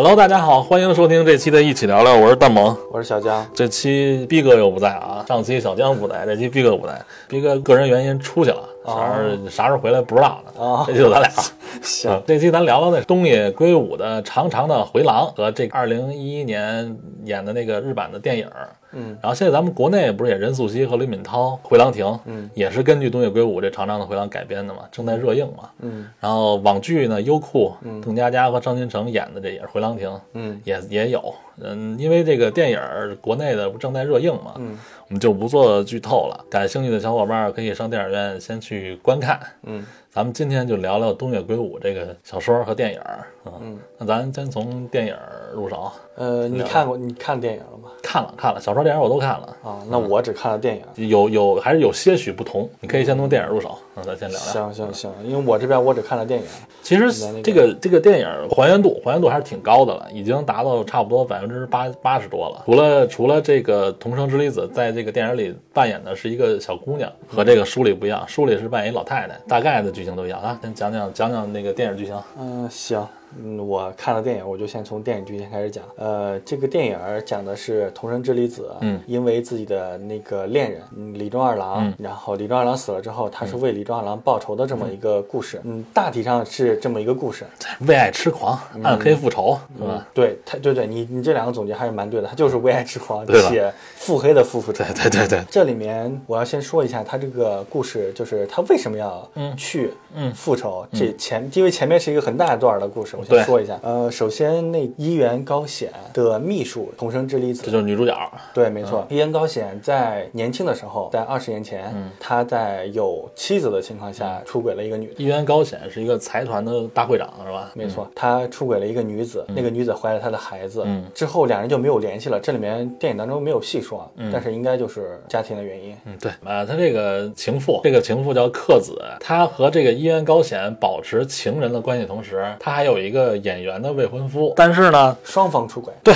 Hello，大家好，欢迎收听这期的一起聊聊，我是蛋萌。我是小江，这期逼哥又不在啊，上期小江不在，这期逼哥不在，逼哥个人原因出去了，啥时候啥时候回来不知道呢。哦这期就咱俩。行嗯，这期咱聊聊那东野圭吾的《长长的回廊》和这二零一一年演的那个日版的电影。嗯，然后现在咱们国内不是也任素汐和吕敏涛《回廊亭》，嗯，也是根据东野圭吾这《长长的回廊》改编的嘛，正在热映嘛。嗯。然后网剧呢，优酷，嗯。邓家佳和张新成演的这也是《回廊亭》，嗯。也也有。嗯，因为这个电影儿国内的不正在热映嘛，嗯我们就不做剧透了。感兴趣的小伙伴儿可以上电影院先去观看。嗯咱们今天就聊聊东野圭吾这个小说和电影儿。嗯，嗯，那咱先从电影儿入手。呃，你看过你看电影了吗？看了看了，小说电影我都看了，啊，那我只看了电影。有有还是有些许不同。你可以先从电影入手，嗯，咱先聊聊。行行行，因为我这边我只看了电影。其实那个这个这个电影还原度还原度还是挺高的了，已经达到差不多百分之八八十多了。除了除了这个同生之离子在这个电影里扮演的是一个小姑娘，和这个书里不一样，书里是扮演一老太太，大概的剧情都一样啊。先讲讲讲讲那个电影剧情。嗯，行，嗯，我看了电影，我就先从电影剧情开始讲。呃，这个电影讲的是桐生之里子，嗯，因为自己的那个恋人嗯李忠二郎，然后李忠二郎死了之后，他是为李忠二郎报仇的这么一个故事。嗯，大体上是这么一个故事。为爱痴狂，暗黑复仇，是吧？对他，对对，你你这两个总结还是蛮对的，他就是为爱痴狂，且腹黑的复复仇。对对对对，这里面我要先说一下他这个故事，就是他为什么要去嗯复仇。这前因为前面是一个很大一段的故事，我先说一下。呃，首先那伊原高显的秘书桐生之里子，这就是女主角。对，没错。伊原高显在年轻的时候，在二十年前，他在有妻子的情况下出轨了一个女的。伊原高显是一个财团的大会长，是吧？没错，他出轨了一个女子，那个女子怀了他的孩子，嗯之后两人就没有联系了。这里面电影当中没有细说，但是应该就是家庭的原因。嗯，对，啊，他这个情妇，这个情妇叫克子，她和这个伊原高显保持情人的关系，同时她还有一个演员的未婚夫，但是呢，双方出轨，对，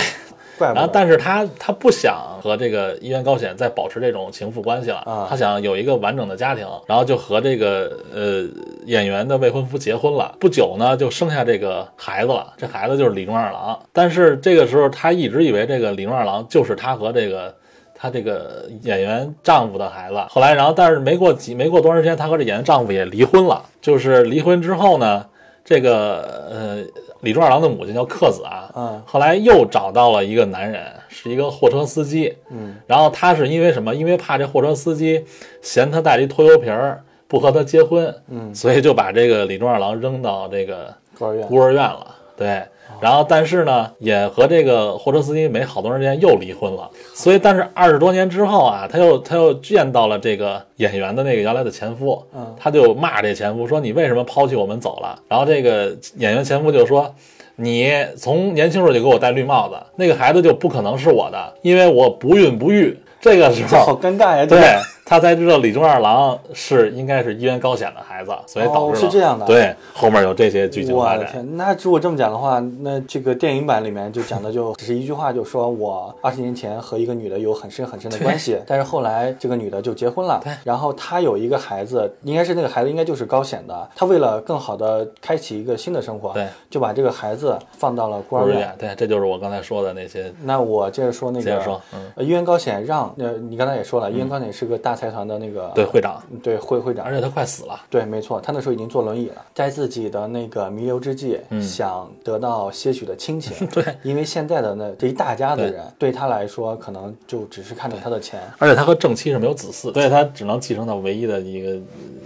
怪不得。然后但是他他不想和这个伊原高显再保持这种情妇关系了，啊。她想有一个完整的家庭，然后就和这个呃演员的未婚夫结婚了，不久呢就生下这个孩子了，这孩子就是李中二郎，但是这个时候他一直以为这个李中二郎就是他和这个。她这个演员丈夫的孩子，后来，然后但是没过几没过多长时间，她和这演员丈夫也离婚了。就是离婚之后呢，这个呃李忠二郎的母亲叫克子啊，嗯后来又找到了一个男人，是一个货车司机。嗯，然后他是因为什么？因为怕这货车司机嫌他带了一拖油瓶儿，不和他结婚，嗯，所以就把这个李忠二郎扔到这个孤儿院。孤儿院了。对，然后但是呢，也和这个货车司机没好多长时间又离婚了。所以，但是二十多年之后啊，他又他又见到了这个演员的那个原来的前夫，嗯他就骂这前夫说：“你为什么抛弃我们走了？”然后这个演员前夫就说：“你从年轻时候就给我戴绿帽子，那个孩子就不可能是我的，因为我不孕不育。”这个时候好，尴尬呀！对吧他才知道李忠二郎是应该是一元高显的孩子，所以导致、哦是这样的对，后面有这些剧情发展。我的天，那如果这么讲的话，那这个电影版里面就讲的就只是一句话，就说我二十年前和一个女的有很深很深的关系，但是后来这个女的就结婚了对，然后她有一个孩子，应该是那个孩子应该就是高显的，她为了更好的开启一个新的生活，对，就把这个孩子放到了孤儿院。对，这就是我刚才说的那些。那我接着说那个，接着说，嗯，呃，伊原高显让呃，你刚才也说了，一元高显是个大财团的那个对，会长，对会会长而，且他快死了。对，没错，他那时候已经坐轮椅了，在自己的那个弥留之际，想得到些许的亲情。嗯对，因为现在的那这一大家子人，对他来说，可能就只是看着他的钱。而且他和正妻是没有子嗣，所以他只能继承到唯一的一个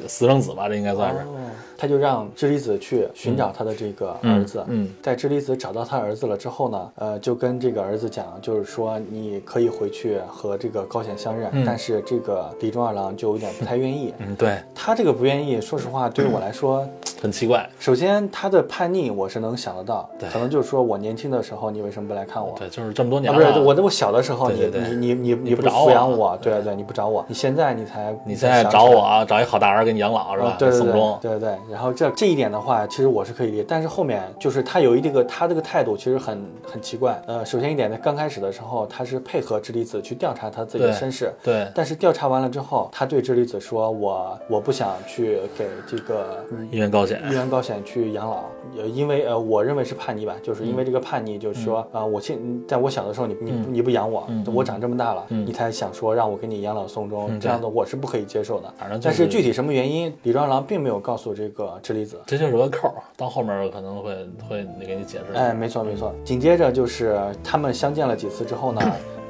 呃私生子吧，这应该算是。哦，他就让知离子去寻找他的这个儿子。嗯在知离子找到他儿子了之后呢，呃，就跟这个儿子讲，就是说你可以回去和这个高显相认，但是这个李忠二郎就有点不太愿意。嗯，对，他这个不愿意，说实话，对于我来说，很奇怪。首先他的叛逆我是能想得到，对可能就是说我年轻的时候你为什么不来看我？对，就是这么多年。不是我，我小的时候你你你你你不不找我抚养我，对对，你不找我，你现在你才你现在找我，啊，找一好大儿给你养老是吧？啊对对对。对对，然后这这一点的话，其实我是可以理解，但是后面就是他有一这个他这个态度其实很很奇怪。呃，首先一点呢，刚开始的时候他是配合智利子去调查他自己的身世，对，但是调查完了之后，他对智利子说：“我我不想去给这个医院高险，医院高险去养老，呃，因为呃，我认为是叛逆吧，就是因为这个叛逆，就是说啊、呃我现在我小的时候你你你不养我，我长这么大了，你才想说让我给你养老送终，这样的我是不可以接受的。反正就但是具体什么原因，李庄郎并没有告诉这个智利子。这就是个扣儿，到后面可能会会给你解释。哎，没错没错。紧接着就是他们相见了几次之后呢，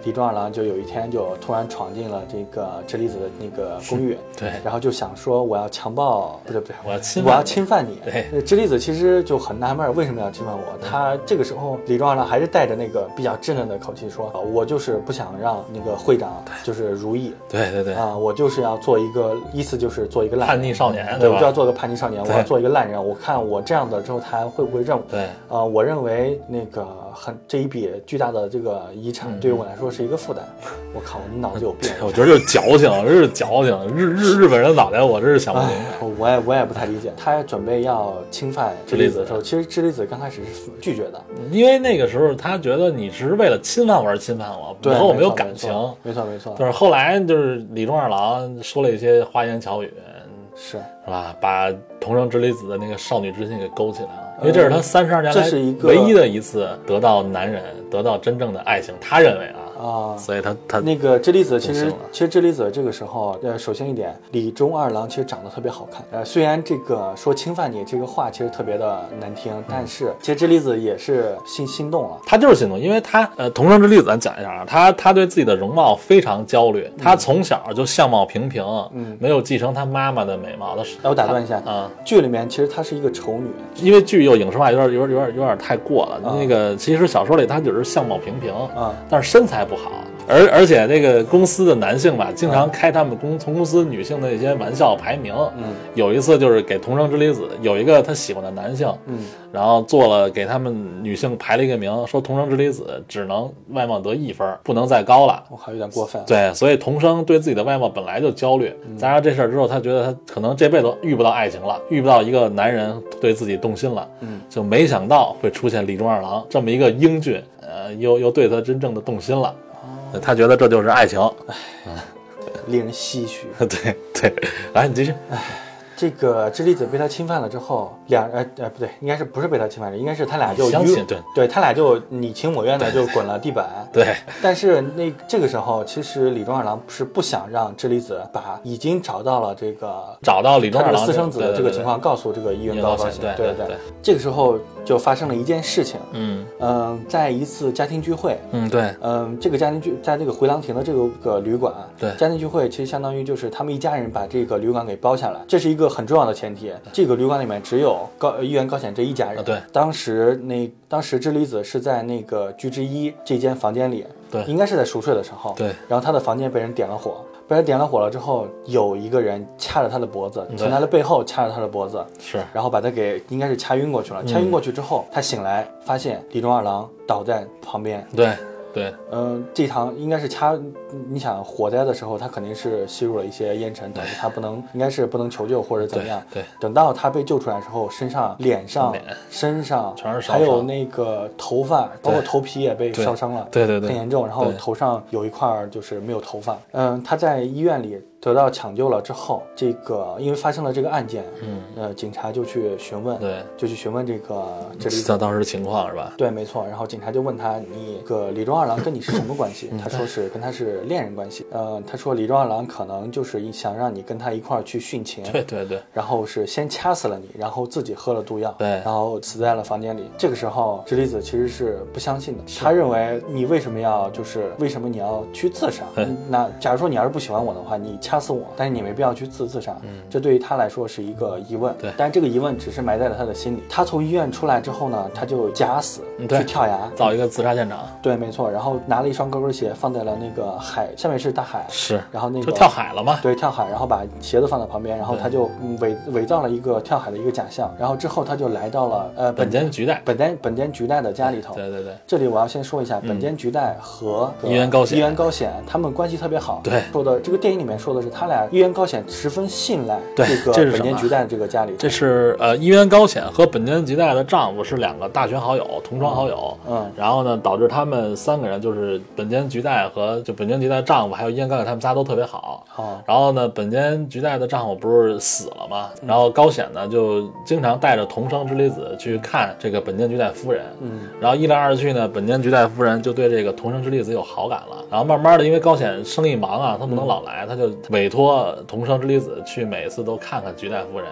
李壮二郎就有一天就突然闯进了这个智利子的那个公寓，对然后就想说我要强暴，不对不对，我要侵我要犯你侵犯你。对呃，智利子其实就很纳闷，为什么要侵犯我？他这个时候李壮二郎还是带着那个比较稚嫩的口气说，呃我就是不想让那个会长就是如意。对对对，啊，我就是要做一个，意思就是做一个烂人叛逆少年对，我就要做个叛逆少年，我要做一个烂人。我看我这样的之后，他还会不会认我？对啊、我认为那个很这一笔巨大的这个遗嗯产对于我来说是一个负担。我靠，你脑子有病！我觉得就是矫情，这是矫情。日日日本人脑袋，我真是想不明白。哎，我也我也不太理解。他准备要侵犯智利子的时候，其实智利子刚开始是拒绝的，因为那个时候他觉得你只是为了侵犯我而侵犯我，对，你和我没有感情。没错没错，就是后来就是李中二郎说了一些花言巧语，是是吧？把同生之离子的那个少女之心给勾起来了，因为这是他三十二年来这是一个唯一的一次得到男人，得到真正的爱情。他认为啊，啊。所以他他那个智利子其实其实智利子这个时候，呃，首先一点，李忠二郎其实长得特别好看。呃，虽然这个说侵犯你这个话其实特别的难听，但是其实智利子也是心心动了。他就是心动，因为他呃，同生之例子咱讲一下啊，他他对自己的容貌非常焦虑，他从小就相貌平平，嗯没有继承他妈妈的美貌。他是哎，我打断一下，啊、剧里面其实她是一个丑女，因为剧又影视化，有点有点有点有点太过了。啊那个其实小说里她只是相貌平平啊，但是身材不好。而而且那个公司的男性吧，经常开他们公从公司女性的一些玩笑排名。嗯有一次就是给同生之离子有一个他喜欢的男性，嗯然后做了给他们女性排了一个名，说同生之离子只能外貌得一分，不能再高了。我靠，有点过分。对，所以童生对自己的外貌本来就焦虑，加上这事儿之后，他觉得他可能这辈子遇不到爱情了，遇不到一个男人对自己动心了，嗯，就没想到会出现李忠二郎这么一个英俊，呃，又又对他真正的动心了，他觉得这就是爱情。令人唏嘘。对 对，来你继续。这个智利子被他侵犯了之后，两呃呃不对，应该是不是被他侵犯了，应该是他俩就相亲对。对他俩就你情我愿的就滚了地板。对，但是那这个时候，其实李忠二郎是不想让智利子把已经找到了这个找到李忠二郎私生子的这个情况，告诉这个医院高高对对对对。这个时候就发生了一件事情，嗯。嗯，在一次家庭聚会，嗯，对。嗯，这个家庭聚在这个回廊亭的这个个旅馆，对。家庭聚会其实相当于就是他们一家人把这个旅馆给包下来，这是一个很重要的前提。这个旅馆里面只有高呃议员高显这一家人。啊对，当时那当时智离子是在那个居之一这间房间里，对应该是在熟睡的时候，对，然后他的房间被人点了火。被人点了火了之后，有一个人掐着他的脖子，从他的背后掐着他的脖子，是然后把他给应该是掐晕过去了。嗯掐晕过去之后，他醒来发现李忠二郎倒在旁边，对对嗯，这堂应该是掐，你想火灾的时候，他肯定是吸入了一些烟尘，导致他不能，应该是不能求救或者怎么样。对，等到他被救出来之后，身上、脸上脸、身上全是烧还有那个头发，包括头皮也被烧伤了，对对对很严重。然后头上有一块儿就是没有头发。嗯，他在医院里得到抢救了之后，这个因为发生了这个案件，嗯，呃，警察就去询问，对，就去询问这个这里他当时情况是吧？对，没错。然后警察就问他：“你个李庄二郎跟你是什么关系？”他说是 跟他是恋人关系。呃，他说李庄二郎可能就是想让你跟他一块儿去殉情，对对对然后是先掐死了你，然后自己喝了毒药，对然后死在了房间里。这个时候，直离子其实是不相信的，他认为你为什么要就是为什么你要去自杀？那假如说你要是不喜欢我的话，你掐死我，但是你没必要去自自杀。这对于他来说是一个疑问。嗯对但这个疑问只是埋在了他的心里。他从医院出来之后呢，他就假死去跳崖。找一个自杀现场对，没错。然后拿了一双高跟鞋放在了那个海下面是大海，是，然后那个就跳海了嘛？对，跳海，然后把鞋子放在旁边，然后他就嗯伪伪造了一个跳海的一个假象，然后之后他就来到了呃本间菊代，本间本间菊代的家里头。对对对这里我要先说一下，本间菊代和伊原高显伊原高显他们关系特别好。对说的这个电影里面说的是，他俩一元高显十分信赖对这个本间菊代这个家里。这是呃，一元高显和本间菊代的丈夫是两个大学好友、同窗好友。嗯然后呢，导致他们三个人就是本间菊代和就本间菊代的丈夫还有伊原高显他们仨都特别好。哦，然后呢，本间菊代的丈夫不是死了吗？嗯然后高显呢就经常带着同生之离子去看这个本间菊代夫人。嗯，然后一来二去呢，本间菊代夫人就对这个同生之离子有好感了。然后慢慢的，因为高显生意忙啊，他不能老来，他就委托同生之离子去每次都看看菊代夫人。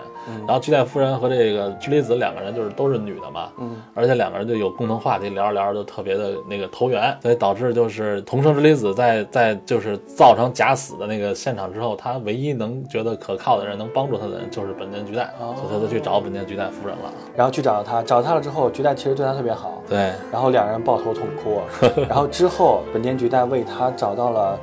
然后菊代夫人和这个之离子两个人就是都是女的嘛，嗯，而且两个人就有共同话题，聊着聊着就特别的那个投缘，所以导致就是同生之离子在在就是造成假死的那个现场之后，他唯一能觉得可靠的人能帮助他的人就是本间菊代，哦。所以他就去找本间菊代夫人了。然后去找他，找他了之后，菊代其实对他特别好，对，然后两人抱头痛哭。然后之后，本间菊代为他找到了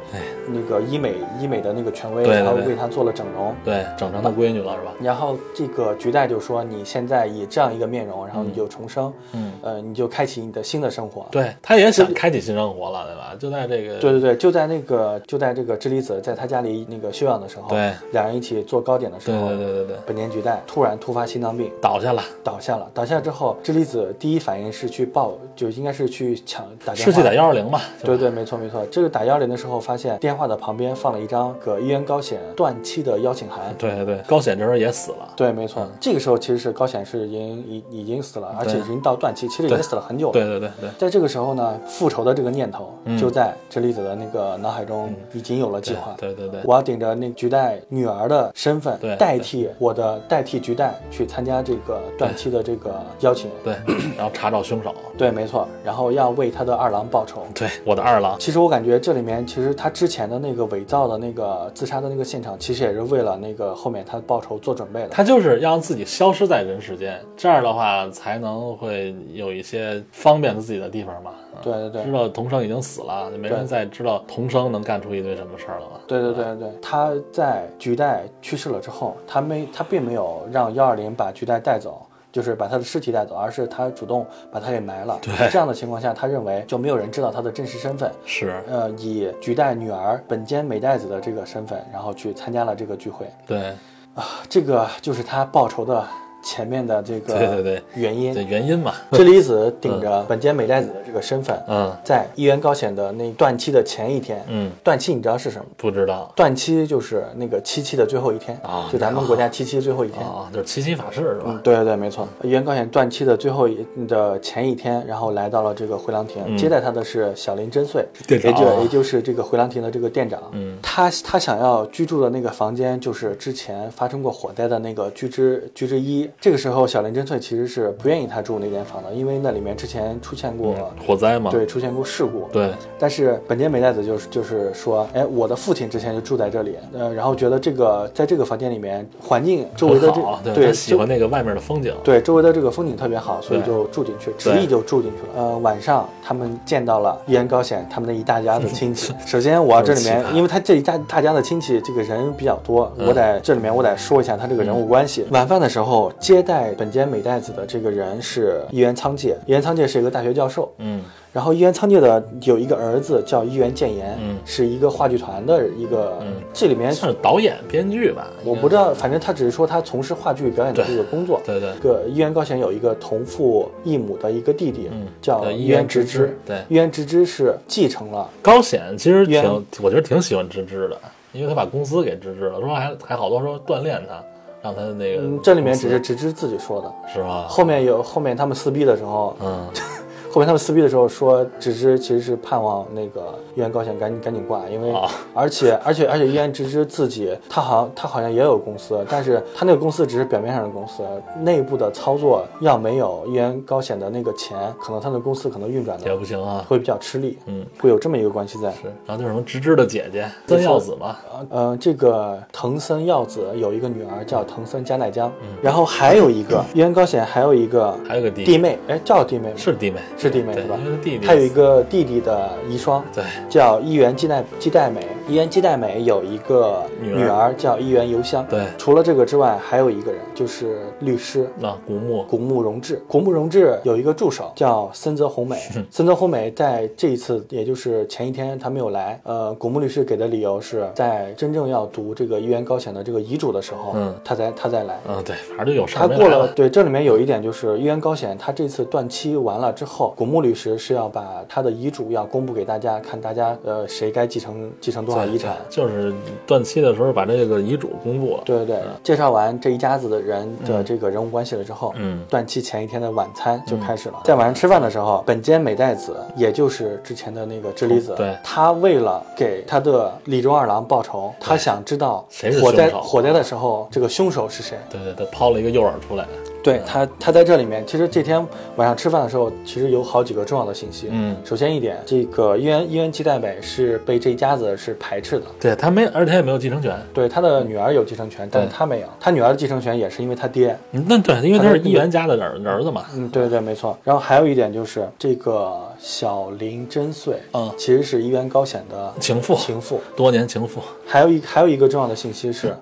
那个医美医美的那个权威，对对对然后为他做了整容。对，整成他闺女了是吧？然后这个菊代就说：“你现在以这样一个面容，然后你就重生，嗯，呃，你就开启你的新的生活。”对，他也想开启新生活了，对吧？就在这个对对对，就在那个就在这个智离子在他家里那个休养的时候，对两人一起做糕点的时候，对对对对，本间菊代突然突发心脏病倒下了，倒下了。倒下之后，智离子第一反应是去报，就应该是去抢打电话，是去打幺二零吧对对，没错没错。这个打幺二零的时候，发现电话的旁边放了一张个伊原高显断期的邀请函。对对对，高显这时候也死了。对，没错。这个时候其实是高显是已经已已经死了，而且已经到断期，其实已经死了很久了。对对对对，在这个时候呢，复仇的这个念头嗯就在智离子的那个脑海中已经有了计划。对对对，我要顶着那菊代女儿的身份对，代替我的代替菊代去参加这个断期的这个邀请。对，然后查找凶手。对，没错。然后要为他的二郎报仇。对，我的二郎。其实我感觉这里面，其实他之前的那个伪造的那个自杀的那个现场，其实也是为了那个后面他报仇做准备的。他就是要让自己消失在人世间，这样的话才能会有一些方便自己的地方嘛。啊对对对知道童生已经死了，没人再知道童生能干出一堆什么事儿了嘛。对对对对，他在菊代去世了之后，他没他并没有让幺二零把菊代带走。就是把他的尸体带走，而是他主动把他给埋了。对这样的情况下，他认为就没有人知道他的真实身份。是，呃，以菊代女儿本间美代子的这个身份，然后去参加了这个聚会。对啊这个就是他报仇的前面的这个对对对原因。这原因嘛。智离子顶着本间美代子的这个身份，嗯在一元高显的那断期的前一天，嗯，断期你知道是什么？不知道断期就是那个七七的最后一天啊就咱们国家七七最后一天。啊，就是七七法事是吧嗯，？对对对，没错。一元高显断期的最后一的前一天，然后来到了这个回廊亭，接待他的是小林真穗，也就也就是这个回廊亭的这个店长。嗯，他他想要居住的那个房间，就是之前发生过火灾的那个居之居之一。这个时候，小林真翠其实是不愿意他住那间房的，因为那里面之前出现过、火灾嘛。对出现过事故。对但是本间美代子就是就是说，哎，我的父亲之前就住在这里，呃，然后觉得这个在这个房间里面环境周围的这，对喜欢那个外面的风景。对周围的这个风景特别好，所以就住进去，执意就住进去了。呃，晚上他们见到了伊原高显他们那一大家的亲戚。首先我要这里面 因为他这一大大家的亲戚这个人比较多，嗯我在这里面我得说一下他这个人物关系。晚饭的时候接待本间美代子的这个人是伊原仓介，伊原仓介是一个大学教授。嗯。然后伊原仓介的有一个儿子叫伊原健言，嗯。是一个话剧团的一个，嗯。这里面算是导演编剧吧。我不知道，反正他只是说他从事话剧表演的这个工作。对对这个伊原高显有一个同父异母的一个弟弟，嗯叫叫伊伊原直之。对。伊原直之是继承了，高显其实挺，我觉得挺喜欢直之的，因为他把公司给芝芝了，说还还好多说锻炼他，让他那个嗯，这里面只是直之自己说的。是吧？后面有后面他们撕逼的时候，嗯，后面他们撕逼的时候说，直之其实是盼望那个伊原高显赶紧赶紧挂，因为、啊。而且而且而且伊原直之自己他好像他好像也有公司，但是他那个公司只是表面上的公司，内部的操作要没有伊原高显的那个钱，可能他的公司可能运转的也不行啊。会比较吃力，嗯，会有这么一个关系在。是，然后就是什么芝芝的姐姐森耀子嘛，呃，这个藤森耀子有一个女儿叫藤森加奈江，然后还有一个伊原高显还有一个还有个弟弟妹，哎，叫弟妹吗？是弟妹，是弟妹是吧他有一个弟弟的遗孀，对叫一元纪代纪代美。伊原基代美有一个女儿叫伊原由香。对除了这个之外，还有一个人就是律师。那古木古木荣治，古木荣治有一个助手叫森泽弘美。森泽弘美在这一次，也就是前一天他没有来。呃，古木律师给的理由是在真正要读这个伊原高显的这个遗嘱的时候，嗯他才他再来。嗯对，反正就有事他过了。对，这里面有一点就是伊原高显，他这次断期完了之后，古木律师是要把他的遗嘱要公布给大家，看大家呃谁该继承继承多少遗产。就是断期的时候把这个遗嘱公布了。对对对，介绍完这一家子的人的这个人物关系了之后，嗯断期前一天的晚餐就开始了。在晚上吃饭的时候，本间美代子，也就是之前的那个知里子，对他为了给他的李中二郎报仇，他想知道谁是火灾火灾的时候这个凶手是谁。对对，他抛了一个诱饵出来。对他，他在这里面，其实这天晚上吃饭的时候，其实有好几个重要的信息。嗯，首先一点，这个伊原伊原纪代美是被这一家子是排斥的，对他没，而且他也没有继承权。对他的女儿有继承权，但是他没有，他女儿的继承权也是因为他爹。嗯那对，因为他是议员家的儿儿子嘛。嗯，对对，没错。然后还有一点就是这个小林真穗，嗯其实是伊原高显的情妇，情妇。多年情妇，还有一还有一个重要的信息是，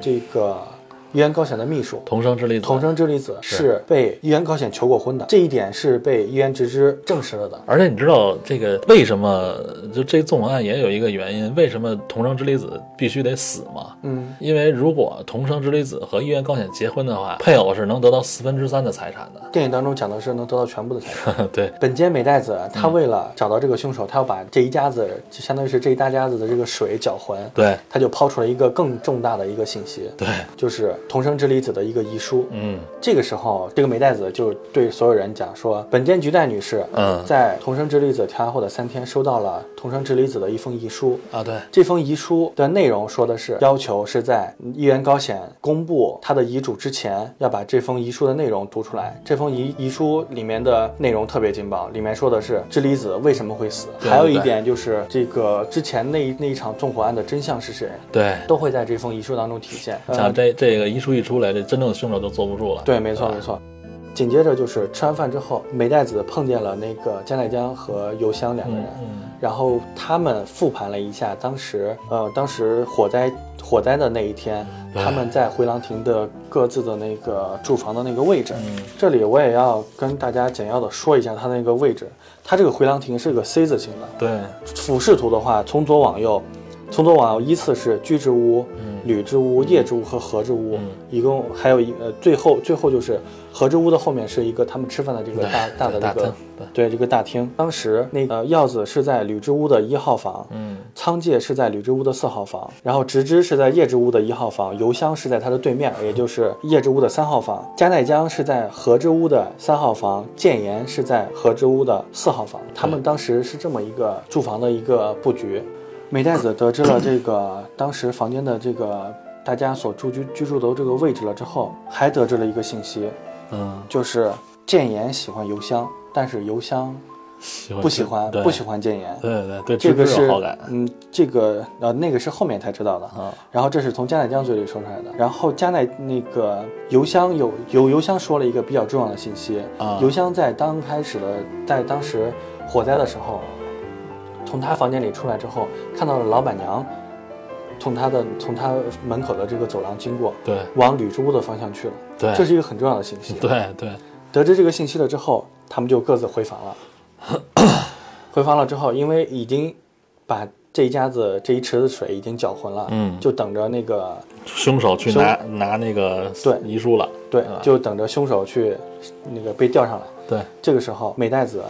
这个伊原高显的秘书同生之离子。同生之离子是被伊原高显求过婚的，这一点是被伊原直之证实了的。而且你知道这个为什么？就这纵火案也有一个原因，为什么同生之离子必须得死吗？嗯，因为如果同生之离子和议员高显结婚的话，配偶是能得到四分之三的财产的。电影当中讲的是能得到全部的财产。对，本间美代子，她为了找到这个凶手，她要把这一家子，就相当于是这一大家子的这个水搅浑。对，她就抛出了一个更重大的一个信息，对，就是同生之离子的一个遗书。嗯这个时候，这个美代子就对所有人讲说，本间菊代女士，嗯在同生之离子调案后的三天，收到了同生之离子的一封遗书。啊，对，这封遗书的内容说的是，要求是在议员高显公布他的遗嘱之前，要把这封遗书的内容读出来。这封遗遗书里面的内容特别劲爆，里面说的是知离子为什么会死，还有一点就是这个之前那一那一场纵火案的真相是谁，对，都会在这封遗书当中体现。呃像这这个遗书一出来，这真正的凶手就坐不住了。对，没错没错。紧接着就是吃完饭之后，美代子碰见了那个加奈江和油香两个人，嗯然后他们复盘了一下当时，呃，当时火灾火灾的那一天，他们在回廊亭的各自的那个住房的那个位置。嗯。这里我也要跟大家简要的说一下它那个位置，它这个回廊亭是个 C 字形的，对，俯视图的话，从左往右，从左往右依次是居之屋、吕之屋、叶之屋和和之屋，嗯。一共还有一呃，最后最后就是和之屋的后面是一个他们吃饭的这个大大的这个对。对这个大厅。当时那个耀子是在铝之屋的一号房，嗯。仓介是在铝之屋的四号房，然后直之是在叶之屋的一号房，油香是在他的对面，也就是叶之屋的三号房，加奈江是在和之屋的三号房，建言是在和之屋的四号房。他们当时是这么一个住房的一个布局。美代子得知了这个当时房间的这个大家所住居居住的这个位置了之后，还得知了一个信息，嗯，就是建言喜欢油箱，但是油香喜欢不喜欢不喜欢建言。对对对，这个是嗯，这个呃那个是后面才知道的。啊，然后这是从加奈江嘴里说出来的。然后加奈那个油箱有有油箱说了一个比较重要的信息啊油箱在刚开始的在当时火灾的时候，从他房间里出来之后，看到了老板娘从他的从他门口的这个走廊经过，对往吕之屋的方向去了。对，这是一个很重要的信息。对对得知这个信息了之后，他们就各自回房了。回房了之后，因为已经把这一家子这一池子水已经搅浑了，嗯就等着那个凶手去凶拿拿那个对遗书了，对啊，就等着凶手去那个被吊上来。对这个时候，美代子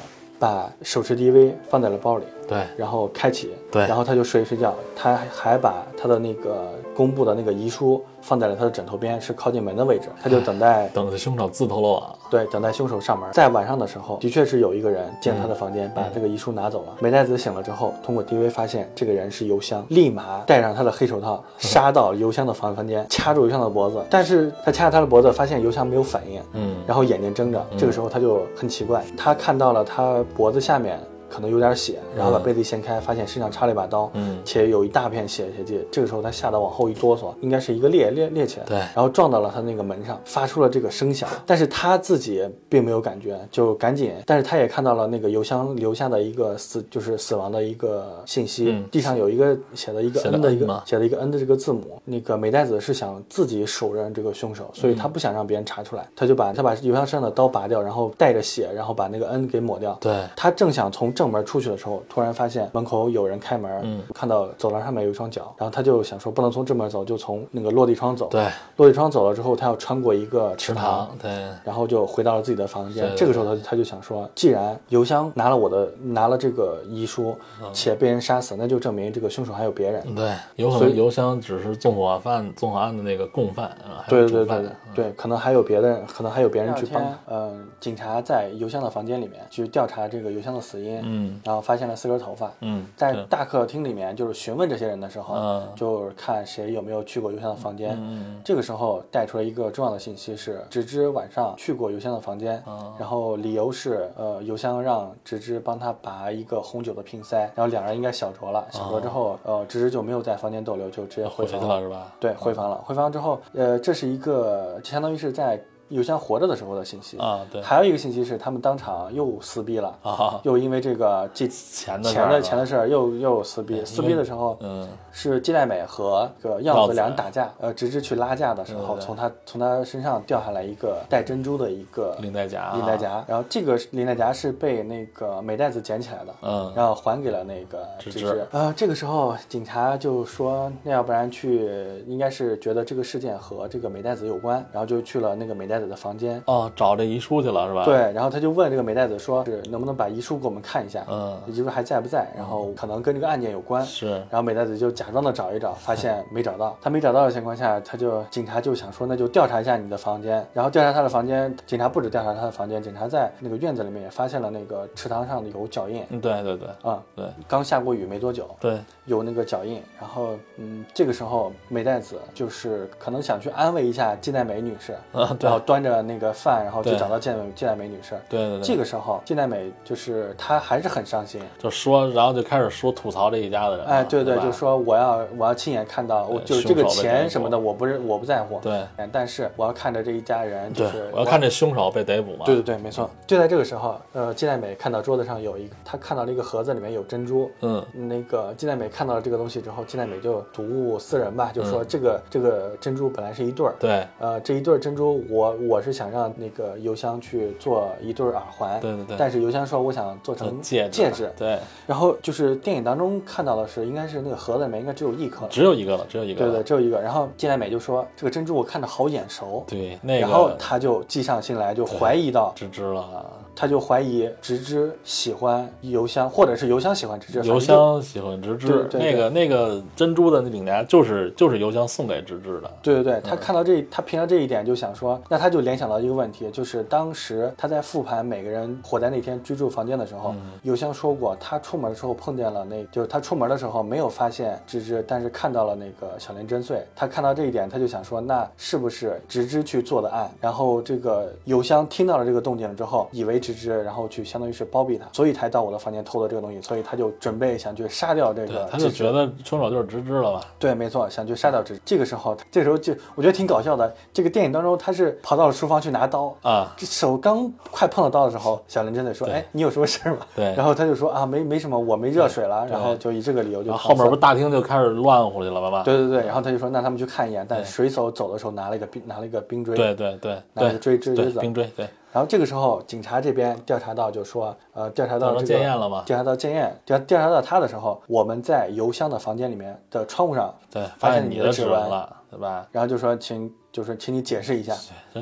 把手持 DV 放在了包里，对然后开启，对然后他就睡睡觉。他还把他的那个公布的那个遗书放在了他的枕头边，是靠近门的位置。他就等待等着凶手自投罗网。对，等待凶手上门。在晚上的时候，的确是有一个人进了他的房间，把这个遗书拿走了。美奈子醒了之后，通过 DV 发现这个人是邮箱，立马戴上他的黑手套，杀到邮箱的房房间，掐住邮箱的脖子。但是他掐着他的脖子，发现邮箱没有反应，嗯，然后眼睛睁着。这个时候他就很奇怪，他看到了他脖子下面可能有点血，然后把被子一掀开，发现身上插了一把刀，嗯且有一大片血血迹。这个时候他吓得往后一哆嗦，应该是一个裂裂裂起来，对然后撞到了他那个门上，发出了这个声响，但是他自己并没有感觉，就赶紧，但是他也看到了那个邮箱留下的一个死，就是死亡的一个信息，嗯地上有一个写的一个 N 的一个吗写了一个 N 的这个字母。那个美代子是想自己手刃这个凶手，所以嗯他不想让别人查出来，他就把他把邮箱身上的刀拔掉，然后带着血，然后把那个 N 给抹掉。对，他正想从正门出去的时候，突然发现门口有人开门，嗯看到走廊上面有一双脚，然后他就想说不能从正门走，就从那个落地窗走。对，落地窗走了之后，他要穿过一个池池塘，对，然后就回到了自己的房间。这个时候他他就想说，既然邮箱拿了我的拿了这个遗书，嗯且被人杀死，那就证明这个凶手还有别人。对，有可所以能邮箱只是纵火犯、纵火案的那个共犯啊，对对对对对，可能还有别的人，可能还有别人去帮。嗯，警察在邮箱的房间里面去调查这个邮箱的死因，嗯然后发现了四根头发。嗯，对在大客厅里面，就是询问这些人的时候，嗯就是看谁有没有去过邮箱的房间。嗯这个时候带出了一个重要的信息是，直之晚上去过邮箱的房间，嗯然后理由是，呃，邮箱让直之帮他拔一个红酒的瓶塞，然后两人应该小酌了，小酌之后，呃，直之就没有在房间逗留，就直接回房了是吧？对，回房了。回房之后，呃，这是一个相当于是在邮箱活着的时候的信息。啊，对。还有一个信息是，他们当场又撕逼了，啊，又因为这个这钱的钱的钱的事儿又又撕逼。撕逼的时候，嗯。是金代美和这个样子两人打架，呃，直至去拉架的时候，从他从他身上掉下来一个带珍珠的一个领带夹，领带，夹，然后这个领带夹是被那个美代子捡起来的，嗯。然后还给了那个芝芝芝芝。呃，这个时候警察就说，那要不然去，应该是觉得这个事件和这个美代子有关，然后就去了那个美代子的房间。哦，找这遗书去了是吧？，对，然后他就问这个美代子说，是能不能把遗书给我们看一下，嗯，遗书还在不在？然后可能跟这个案件有关。是，然后美代子就假装的找一找，发现没找到。他没找到的情况下，他就警察就想说，那就调查一下你的房间。然后调查他的房间，警察不止调查他的房间，警察在那个院子里面也发现了那个池塘上有脚印。嗯，对对对啊、对刚下过雨没多久，对，有那个脚印。然后，嗯，这个时候美代子就是可能想去安慰一下近代美女士，啊对然后端着那个饭，然后就找到季代美季代美女士。对对对，这个时候，健代美就是她还是很伤心，就说，然后就开始说吐槽这一家的人了，哎，对对，吧？就说我要我要亲眼看到，我就是这个钱什么的，我不是我不在乎，对。哎但是我要看着这一家人，就对是，我要看这凶手被逮捕嘛，对对对，没错。就在这个时候，呃，健代美看到桌子上有一个，她看到了一个盒子，里面有珍珠。嗯。那个健代美看到了这个东西之后，健代美就睹物思人吧，就嗯。说这个、这个珍珠本来是一对儿，对。呃，这一对儿珍珠我我是想让那个邮箱去做一对儿耳环，对对对。但是邮箱说我想做成戒指戒指，对，然后就是电影当中看到的是，应该是那个盒子里面应该只有一颗，只有一个了，只有一个，对对，只有一个。然后金莱美就说这个珍珠我看着好眼熟，对那然后他就计上心来，就怀疑到，芝芝了，他就怀疑直之喜欢邮箱，或者是邮箱喜欢直之，邮箱喜欢芝芝对，对那个那个珍珠的那领带就是就是邮箱送给芝芝的，对对对，他看到这，他凭着这一点就想说，那他就联想到一个问题，就是当时他在复盘每个人火灾那天居住房间的时候，邮箱说过，他出门的时候碰见了那，就是他出门的时候没有发现芝芝，但是看到了那个小林真穗。他看到这一点，他就想说，那是不是直之去做的案？然后这个邮箱听到了这个动静了之后，以为直之，然后去相当于是包庇他，所以才到我的房间偷的这个东西，所以他就准备想去杀掉这个，他就觉得凶手就是芝芝了吧？对，没错，想去杀掉这这个时候，这个时候就我觉得挺搞笑的。这个电影当中，他是跑到了厨房去拿刀，啊，这手刚快碰到刀的时候，小林真的说：“哎，你有什么事儿吗？”对然后他就说：“啊，没没什么，我没热水了。”然后就以这个理由就后后面不是大厅就开始乱乎去了吧？对对对，然后他就说：“那他们去看一眼。”但水手走的时候拿了一个冰拿了一个冰锥，对对对拿了个锥锥对子。冰锥对，然后这个时候，警察这边调查到就说，呃，调查到这个检验了吗调查到检验，调调查到他的时候，我们在邮箱的房间里面的窗户上对，发现你的指纹了，对吧？然后就说请就是请你解释一下。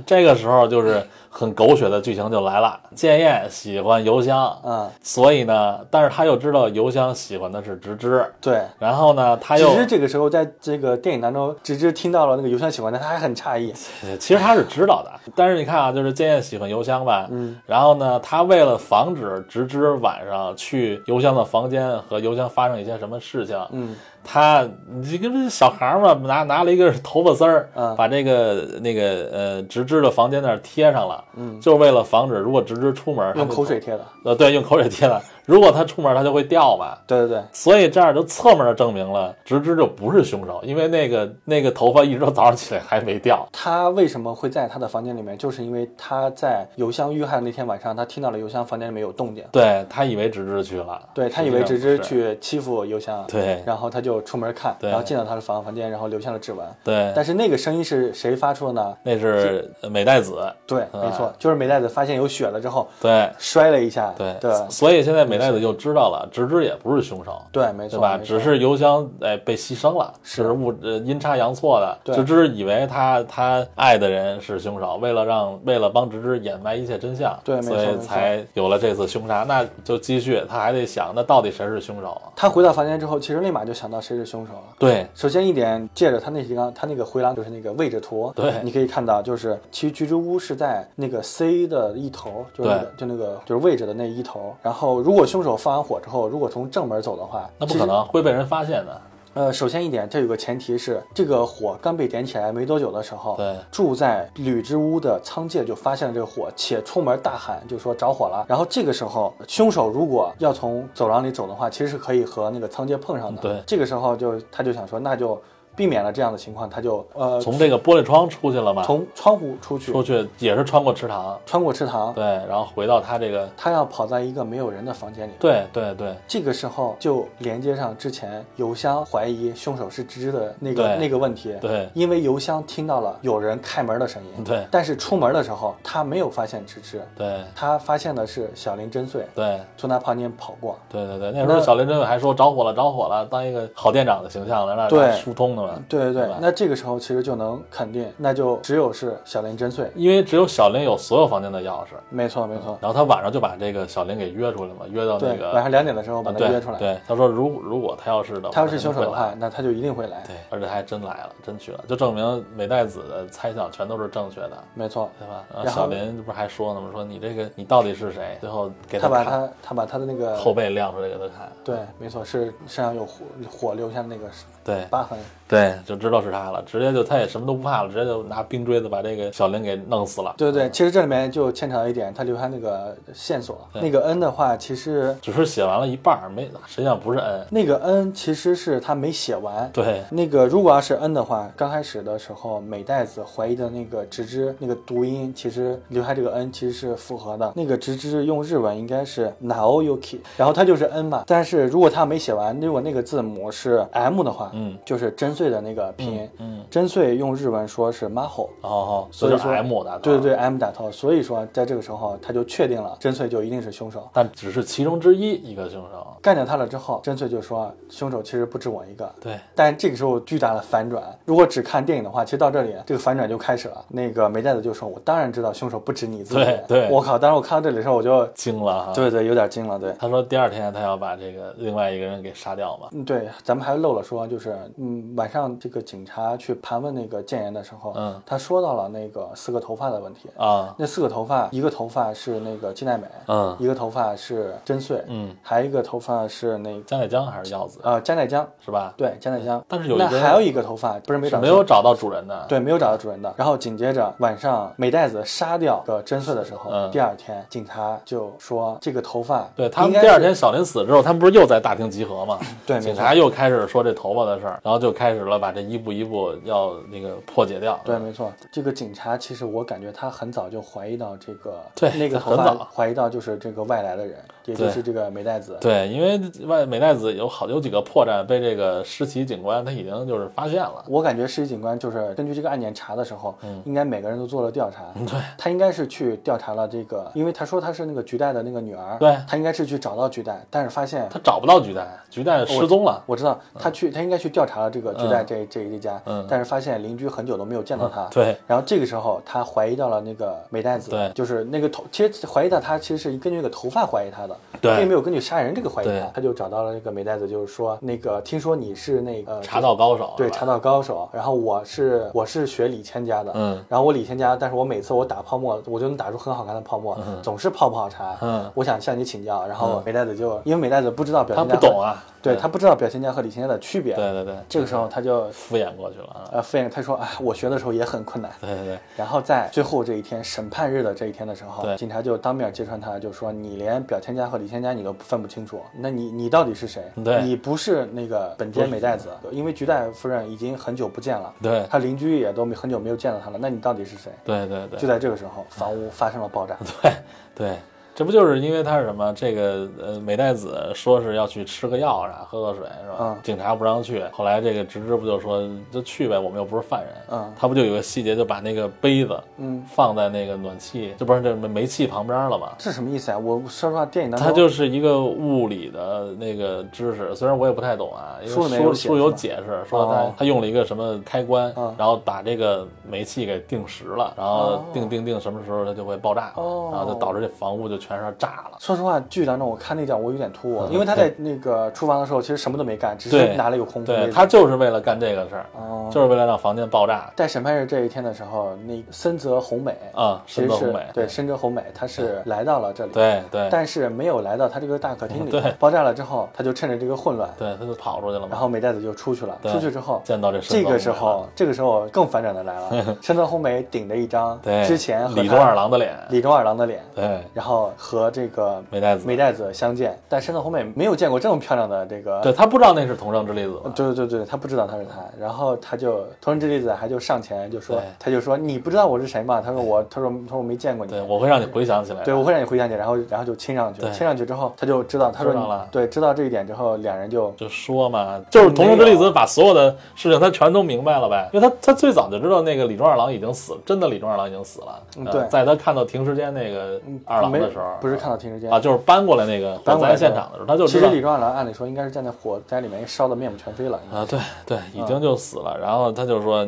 这个时候就是很狗血的剧情就来了。建业喜欢邮箱，嗯，所以呢，但是他又知道邮箱喜欢的是直芝，对。然后呢，他又其实这个时候在这个电影当中，芝芝听到了那个邮箱喜欢的，他还很诧异。其实他是知道的，但是你看啊，就是建业喜欢邮箱吧，嗯，然后呢，他为了防止直芝晚上去邮箱的房间和邮箱发生一些什么事情，嗯，他你这个小孩嘛，拿拿了一个头发丝儿，嗯把这个那个呃直枝的房间那儿贴上了，嗯，就是为了防止如果直枝出门，用口水贴的。呃，对，用口水贴的。如果他出门，他就会掉嘛。对对对，所以这样就侧面的证明了直之就不是凶手，因为那个那个头发一直到早上起来还没掉。他为什么会在他的房间里面？就是因为他在邮箱遇害那天晚上，他听到了邮箱房间里面有动静，对他以为直之去了，对他以为直之去欺负邮箱，对然后他就出门看，对然后进到他的房房间，然后留下了指纹。对，但是那个声音是谁发出的呢？那是美代子，对，没错，就是美代子发现有血了之后对摔了一下，对对所以现在美奈子就知道了，直之也不是凶手。对，没错，对吧？只是邮箱哎被牺牲了，是是误呃阴差阳错的。对直之以为他他爱的人是凶手，为了让为了帮直之掩埋一切真相，对没错所以才有了这次凶杀。那就继续，他还得想，那到底谁是凶手啊？他回到房间之后，其实立马就想到谁是凶手了。对首先一点，借着他那几张，他那个回廊就是那个位置图，对你可以看到，就是其实居之屋是在那个 C 的一头，就是那个就那个就是位置的那一头。然后，如果凶手放完火之后，如果从正门走的话，那不可能会被人发现的。呃，首先一点，这有个前提是，这个火刚被点起来没多久的时候，对住在铝之屋的仓介就发现了这个火，且出门大喊，就说着火了。然后这个时候，凶手如果要从走廊里走的话，其实是可以和那个仓介碰上的。对这个时候就他就想说，那就避免了这样的情况，他就呃从这个玻璃窗出去了嘛，从窗户出去，出去也是穿过池塘，穿过池塘，对，然后回到他这个，他要跑在一个没有人的房间里。对对对。这个时候就连接上之前邮箱怀疑凶手是芝芝的那个那个问题。对。因为邮箱听到了有人开门的声音，对。但是出门的时候他没有发现芝芝，对。他发现的是小林真穗。对。从他旁边跑过。对对对，那时候小林真穗还说着火了着火了，当一个好店长的形象来让对。人疏通的嘛。对对对吧，那这个时候其实就能肯定，那就只有是小林真穗。因为只有小林有所有房间的钥匙，没错没错，然后他晚上就把这个小林给约出来嘛，约到那，个晚上两点的时候把他约出来。对，他说如如果他要是的话，他要是凶手的话，那他就一定会来。对，而且他还真来了，真去了，就证明美代子的猜想全都是正确的，没错，对吧？然后小林不是还说呢吗？说你这个你到底是谁？最后给他把他他把他的那个后背亮出来给他看，对，没错，是身上有火火留下那个对疤痕。对，就知道是他了，直接就他也什么都不怕了，直接就拿冰锥子把这个小林给弄死了。对对，其实这里面就牵扯到一点，他留下那个线索。那个 N 的话，其实只是写完了一半，没实际上不是 N。那个 N 其实是他没写完。对那个如果要是 N 的话，刚开始的时候，美代子怀疑的那个直之那个读音，其实留下这个 N 其实是符合的。那个直之用日文应该是 Naoyuki，然后它就是 N 嘛。但是如果他没写完，如果那个字母是 M 的话，嗯，就是真穗的那个拼音。嗯，真穗用日文说是 Maho，哦哦，所以说 M 的，对对对，M 打头。所以说在这个时候他就确定了真穗就一定是凶手。但只是其中之一一个凶手。干掉他了之后，真穗就说凶手其实不止我一个。对但这个时候巨大的反转，如果只看电影的话，其实到这里这个反转就开始了。那个梅代子就说：“我当然知道凶手不止你自己。”对对我靠！当时我看到这里的时候，我就惊了哈。对对有点惊了。对，他说第二天他要把这个另外一个人给杀掉嘛。嗯对，咱们还漏了说，就是嗯，晚上这个警察去盘问那个建言的时候，嗯，他说到了那个四个头发的问题。啊，那四个头发，一个头发是那个金奈美，嗯一个头发是真穗，嗯，还有一个头发是那个江乃江还是耀子啊加奈江，是吧？对加奈江。但是有一个那还有一个头发不是没找到没有找到主人的。对，没有找到主人的。然后紧接着晚上美代子杀掉个真穗的时候，嗯第二天警察就说这个头发对他们第二天小林死之后，他们不是又在大厅集合吗？对警察又开始说这头发的事儿，然后就开始了把这一步一步要那个破解掉。对，没错，这个警察其实我感觉他很早就怀疑到这个对那个很早怀疑到就是这个外来的人，也就是这个美代子。对，因为外美代子有好有几个破绽被这个石崎警官他已经就是发现了。我感觉石崎警官就是根据这个案件查的时候，嗯应该每个人都做了调查。嗯对，他应该是去调查了这个，因为他说他是那个菊代的那个女儿，对他应该是去找到菊代，但是发现他找不到菊代，菊代失踪了。我知道他去，他应该去调查了这个菊代这、这一家，嗯但是发现邻居很久都没有见到他。对，然后这个时候他怀疑到了那个美代子，对就是那个头，其实怀疑到他其实是根据那个头发怀疑他的，对并没有根据杀人这个怀疑他，他就找到了那个美代子，就是说那个听说你是那个茶道高手。对，茶道高手。然后我是我是学李千家的，嗯，然后我李千家，但是我每次我打泡沫，我就能打出很好看的泡沫，总是泡不好茶。嗯，我想向你请教。然后美代子就因为美代子不知道表他不懂啊。对他不知道表千家和李千家的区别。对对对，这个时候他就敷衍过去了敷衍他说，哎，我学的时候也很困难。对对对，然后在最后这一天审判日的这一天的时候，警察就当面揭穿他，就说你连表千家家和李千家你都分不清楚，那你你到底是谁？对。你不是那个本间美代子，因为菊代夫人已经很久不见了，对。他邻居也都没很久没有见到他了，那你到底是谁？对对对。就在这个时候，房屋发生了爆炸。对 对，这不就是因为他是什么？这个呃，美代子说是要去吃个药啥，喝个水是吧？嗯警察不让去，后来这个直之不就说就去呗，我们又不是犯人。嗯他不就有个细节，就把那个杯子嗯，放在那个暖气，这不是这煤气旁边了吗？这什么意思啊？我说实话，电影当中它就是一个物理的那个知识，虽然我也不太懂啊，因为书有书书有解释，说他、哦他用了一个什么开关，嗯然后把这个煤气给定时了，然后哦定定定什么时候它就会爆炸，哦然后就导致这房屋就全是炸了。说实话，剧当中我看那点我有点突兀，嗯因为他在那个厨房的时候其实什么都没干，只是拿了一个空对杯子。他就是为了干这个事儿，哦，就是为了让房间爆炸在审判日这一天的时候，那森泽宏美啊，其实是深泽红美，对深泽宏美，他是来到了这里，对对但是没有来到他这个大客厅里。对爆炸了之后，他就趁着这个混乱，对，他就跑出去了嘛，然后美代子就出去了。出去之后，见到这这个时候，这个时候更反转的来了，深泽宏美顶着一张对之前和李中他二郎的脸，李中二郎的脸，对然后和这个美代子，美代子相见，但深泽红美没有见过这么漂亮的这个。对他不知道那是同生之粒子，对对对对，他不知道他是他，然后他就同生之粒子还就上前就说，他就说你不知道我是谁吗？他说我，他说他说我没见过你。对，，我会让你回想起来，对，我会让你回想起来，然后然后就亲上去，对。亲上去之后他就知道，他说对，知道这一点之后，两人就就说嘛，就是同生之粒子把所有的事情他全都明白了呗，因为他他最早就知道那个李忠二郎已经死了，真的李忠二郎已经死了。对。在他看到停尸间那个二郎没的时候，不是看到停尸间啊，就是搬过来那个火灾搬过来现场的时候，他就其实李壮郎按理说应该是在那火灾里面烧的面目全非了。啊，对对，已经就死了。然后他就说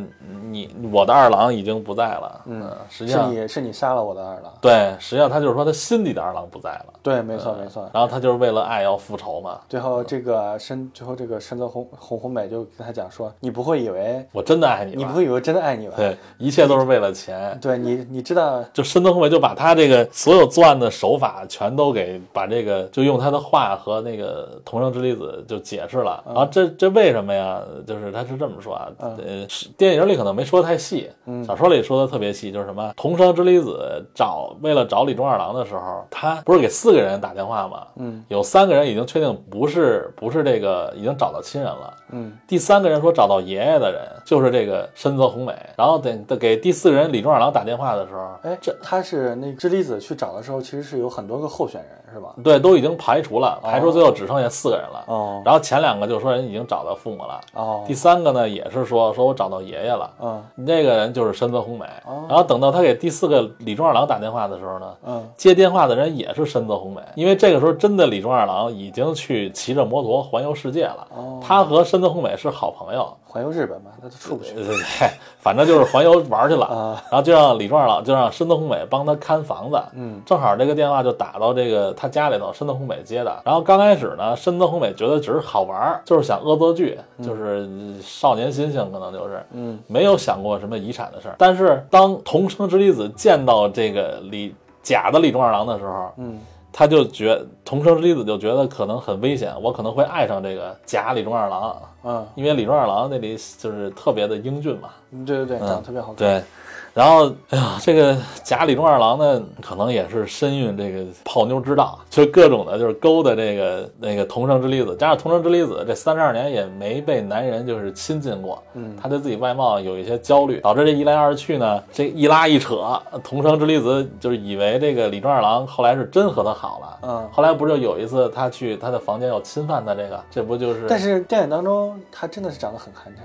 你我的二郎已经不在了，嗯，实际是上你是你杀了我的二郎。对，实际上他就是说他心里的二郎不在了，对，没错没错。然后他就是为了爱要复仇嘛。最后这个深，最后这个深泽红红红美就跟他讲说，你不会以为我真的爱你，你不会以为真的爱你吧？对，一切都是为了钱。对你你知道就深泽红美就把他这个所有作案的手法全都给把这个就用他的话和那个同生之粒子就解释了。然后这这为什么呀？就是他是这么说啊，呃，是电影里可能没说太细，小说里说的特别细，就是什么同生之粒子找为了找李忠二郎的时候，他不是给四个人打电话吗？嗯，有三个人已经确定不是不是这个已经找到亲人了。嗯，第三个人说找到爷爷的人就是这个深泽宏美，然后等等给第四个人李忠二郎打电话的时候，哎，这他是那知离子去找的时候，其实是有很多个候选人。是吧？对，都已经排除了，排除最后只剩下四个人了。哦然后前两个就说人已经找到父母了，哦第三个呢也是说说我找到爷爷了，嗯那个人就是深泽红美。然后等到他给第四个李忠二郎打电话的时候呢，嗯接电话的人也是深泽红美，因为这个时候真的李忠二郎已经去骑着摩托环游世界了，哦，他和深泽红美是好朋友。环游日本嘛，那就出不去对对对，反正就是环游玩去了，啊。然后就让李中二郎就让深泽宏美帮他看房子，嗯，正好这个电话就打到这个他家里头，深泽宏美接的。然后刚开始呢，深泽宏美觉得只是好玩儿，就是想恶作剧，就是少年心性，可能就是，嗯，没有想过什么遗产的事儿。但是当同生之离子见到这个李假的李中二郎的时候，嗯他就觉同生之离子就觉得可能很危险，我可能会爱上这个假李忠二郎，嗯，因为李忠二郎那里就是特别的英俊嘛。对对对，长得特别好看。对，然后哎呀，这个假李忠二郎呢，可能也是身孕这个泡妞之道，就各种的，就是勾搭这个那个同生之离子。加上同生之离子这三十二年也没被男人就是亲近过，嗯他对自己外貌有一些焦虑，导致这一来二去呢，这一拉一扯，同生之离子就是以为这个李忠二郎后来是真和他好了。嗯，后来不是就有一次他去他的房间要侵犯他这个，这不就是？但是电影当中他真的是长得很寒碜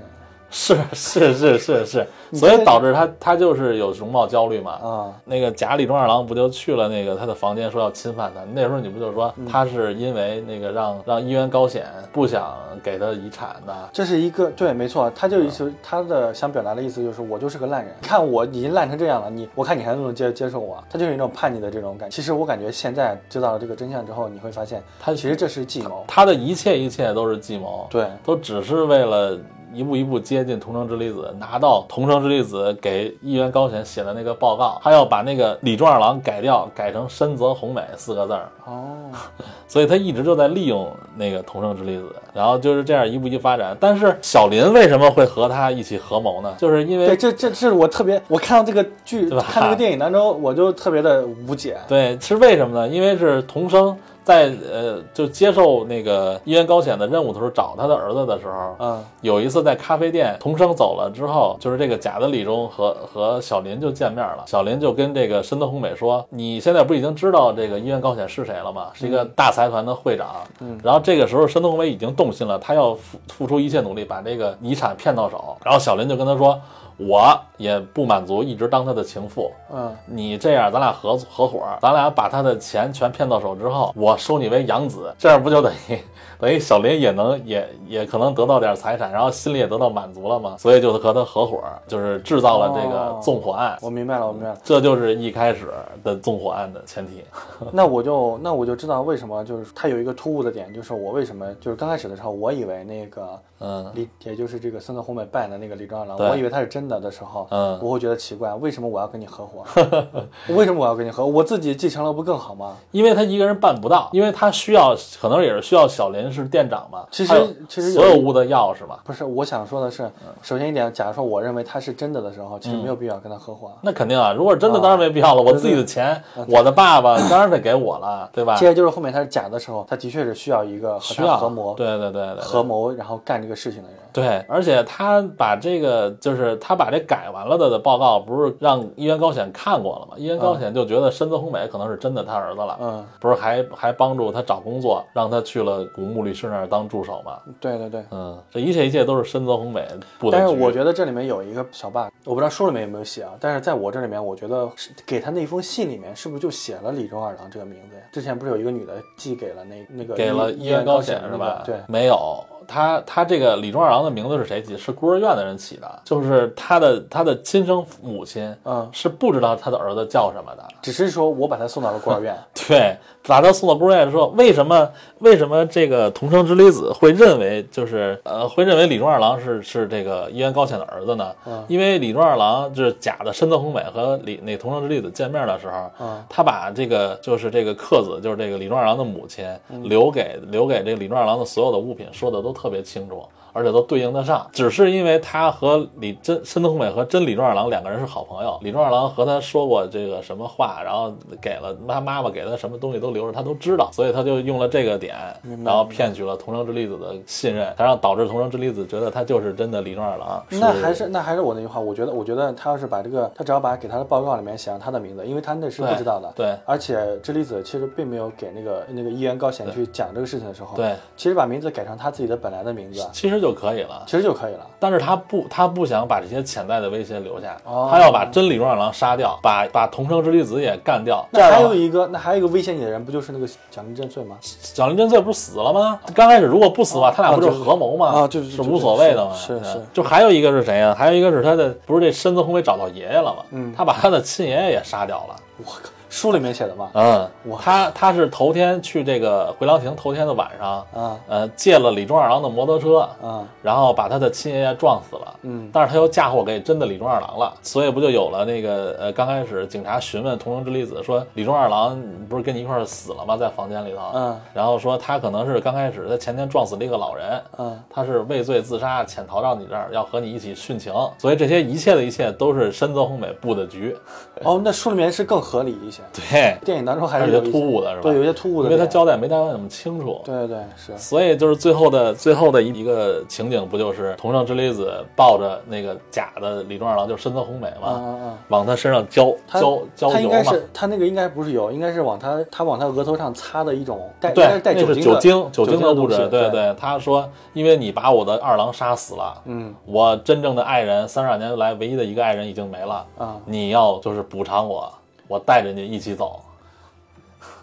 是是是是是，所以导致他他就是有容貌焦虑嘛。啊。那个假李忠二郎不就去了那个他的房间说要侵犯他？那时候你不就说他是因为那个让让一元高显不想给他遗产的？这是一个对，没错，他就意思他的想表达的意思就是我就是个烂人，看我已经烂成这样了，你我看你还能不能接接受我？他就是一种叛逆的这种感觉。其实我感觉现在知道了这个真相之后，你会发现他其实这是计谋。他的一切一切都是计谋，对，都只是为了。一步一步接近同生之离子，拿到同生之离子给议员高显写的那个报告，他要把那个李中二郎改掉，改成深泽宏美四个字儿，哦，所以他一直就在利用那个同生之离子，然后就是这样一步一步发展。但是小林为什么会和他一起合谋呢？就是因对，为这这是我特别，我看到这个剧看这个电影当中，我就特别的无解。对是为什么呢？因为是桐生在呃就接受那个伊原高显的任务的时候找他的儿子的时候，嗯有一次在咖啡店，童生走了之后，就是这个假的李忠和和小林就见面了。小林就跟这个深泽弘美说：“你现在不已经知道这个伊原高显是谁了吗？是一个大财团的会长。”嗯，然后这个时候深泽弘美已经动心了，他要付付出一切努力把这个遗产骗到手。然后小林就跟他说：“我也不满足一直当他的情妇，嗯。你这样，咱俩合合伙，咱俩把他的钱全骗到手之后，我收你为养子，这样不就等于等于小林也能也也可能得到点财产，然后心里也得到满足了嘛？所以就和他合伙，就是制造了这个哦纵火案。我明白了，我明白了。这就是一开始的纵火案的前提。那我就那我就知道为什么就是他有一个突兀的点，就是我为什么就是刚开始的时候，我以为那个嗯李，也就是这个森泽弘美扮演的那个李庄二郎，我以为他是真的的时候，嗯我会觉得奇怪，为什么我要跟你合伙？为什么我要跟你合？我自己继承了不更好吗？因为他一个人办不到，因为他需要，可能也是需要小林是店长嘛，其实其实所有屋的钥匙嘛。不是，我想说的是，首先一点，假如说我认为他是真的的时候，其实嗯没有必要跟他合伙。那肯定啊，如果是真的当然没必要了，我自己的钱，我的爸爸当然得给我了，对吧？接着就是后面他是假的时候，他的确是需要一个合谋、对对对对对合谋，然后干这个事情的人。对，而且他把这个就是他把这改完了的的报告，不是让一元高显看过了吗？一元高显就觉得深泽宏美可能是真的他儿子了，嗯，不是还还帮助他找工作，让他去了古木律师那儿当助手嘛？对对对。嗯，这一切一切都是深泽宏美布的局。但是我觉得这里面有一个小 bug，我不知道书里面有没有写啊。但是在我这里面，我觉得是给他那封信里面是不是就写了李忠二郎这个名字呀？之前不是有一个女的寄给了那那个给了医院高显显是吧？对，没有。他他这个李忠二郎的名字是谁起？是孤儿院的人起的，就是他的他的亲生母亲嗯，是不知道他的儿子叫什么的。只是说我把他送到了孤儿院。对，把他送到孤儿院的时候，为什么为什么这个同生之离子会认为就是呃会认为李忠二郎是是这个伊原高显的儿子呢？嗯因为李忠二郎就是假的深泽宏美和李那同生之离子见面的时候，嗯他把这个就是这个克子就是这个李忠二郎的母亲嗯留给留给这个李忠二郎的所有的物品说的都特别清楚。而且都对应得上，只是因为他和李真深泽弘美和真李忠二郎两个人是好朋友，李忠二郎和他说过这个什么话，然后给了他妈妈给他什么东西都留着，他都知道，所以他就用了这个点，然后骗取了桐生之离子的信任，才让导致桐生之离子觉得他就是真的李忠二郎。那还是那还是我那句话，我觉得我觉得他要是把这个，他只要把给他的报告里面写上他的名字，因为他那是不知道的。对而且知离子其实并没有给那个那个议员高显去讲这个事情的时候，对，其实把名字改成他自己的本来的名字，其实就可以了。其实就可以了。但是他不，他不想把这些潜在的威胁留下，哦他要把真理荣二郎杀掉，把把同生之离子也干掉。那还有一个，那还有一个威胁你的人，不就是那个蒋林真穗吗？蒋林真穗不是死了吗？刚开始如果不死的话，他俩不就是合谋吗？啊就是是无所谓的嘛。是是是就还有一个是谁呀？还有一个是他的，不是这深泽弘美找到爷爷了吗？嗯他把他的亲爷爷也杀掉了。我靠，书里面写的嘛。嗯。哇，他他是头天去这个回廊亭头天的晚上，嗯。呃，借了李忠二郎的摩托车，嗯。然后把他的亲爷爷撞死了。嗯。但是他又嫁祸给真的李忠二郎了，所以不就有了那个呃，刚开始警察询问同生之离子说李忠二郎不是跟你一块儿死了吗？在房间里头，嗯。然后说他可能是刚开始他前天撞死了一个老人，嗯。他是畏罪自杀，潜逃到你这儿，要和你一起殉情，所以这些一切的一切都是深泽弘美布的局，哦，那书里面是更合理一些，对，电影当中还是有一些突兀的是吧？对，有些突兀的。因为他交代没交代那么清楚。对对对，是。所以就是最后的最后的一个情景，不就是同上之离子抱着那个假的李忠二郎，就是深泽红美嗯嘛。往他身上浇他浇浇他应油嘛？该是他那个应该不是油，应该是往他他往他额头上擦的一种带带酒精酒精酒精的物质。对，对对，他说，因为你把我的二郎杀死了，嗯我真正的爱人，三十二年来唯一的一个爱人已经没了，啊，你要就是补偿我，我带着你一起走。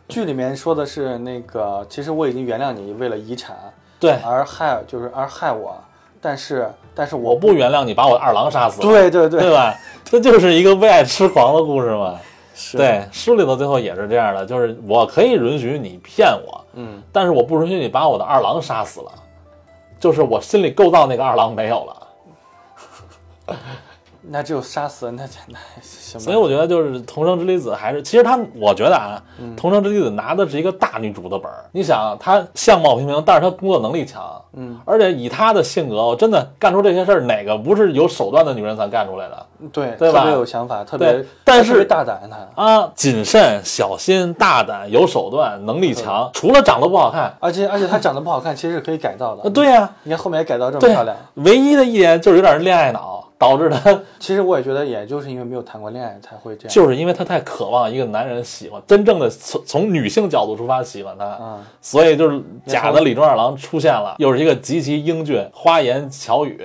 剧里面说的是那个，其实我已经原谅你为了遗产对，而害就是而害我，但是但是我我不原谅你把我的二郎杀死了，对对对对吧？这就是一个为爱痴狂的故事嘛。是对，书里头最后也是这样的，就是我可以允许你骗我，嗯但是我不允许你把我的二郎杀死了，就是我心里构造那个二郎没有了。那只有杀死，那那行吧。所以我觉得就是《同生之离子》还是，其实他我觉得啊，嗯同生之离子》拿的是一个大女主的本儿。你想，她相貌平平，但是她工作能力强，嗯，而且以她的性格，我真的干出这些事儿，哪个不是有手段的女人才干出来的对，对吧特别有想法，特别，但是特别大胆她。啊？谨慎、小心、大胆、有手段、能力强，除了长得不好看，而且而且她长得不好看，其实是可以改造的。呃，对呀、你看后面也改造这么漂亮。唯一的一点就是有点恋爱脑，导致他 其实我也觉得，也就是因为没有谈过恋爱才会这样。就是因为他太渴望一个男人喜欢，真正的从从女性角度出发喜欢他，嗯，所以就是假的李忠二郎出现了，又是一个极其英俊、花言巧语，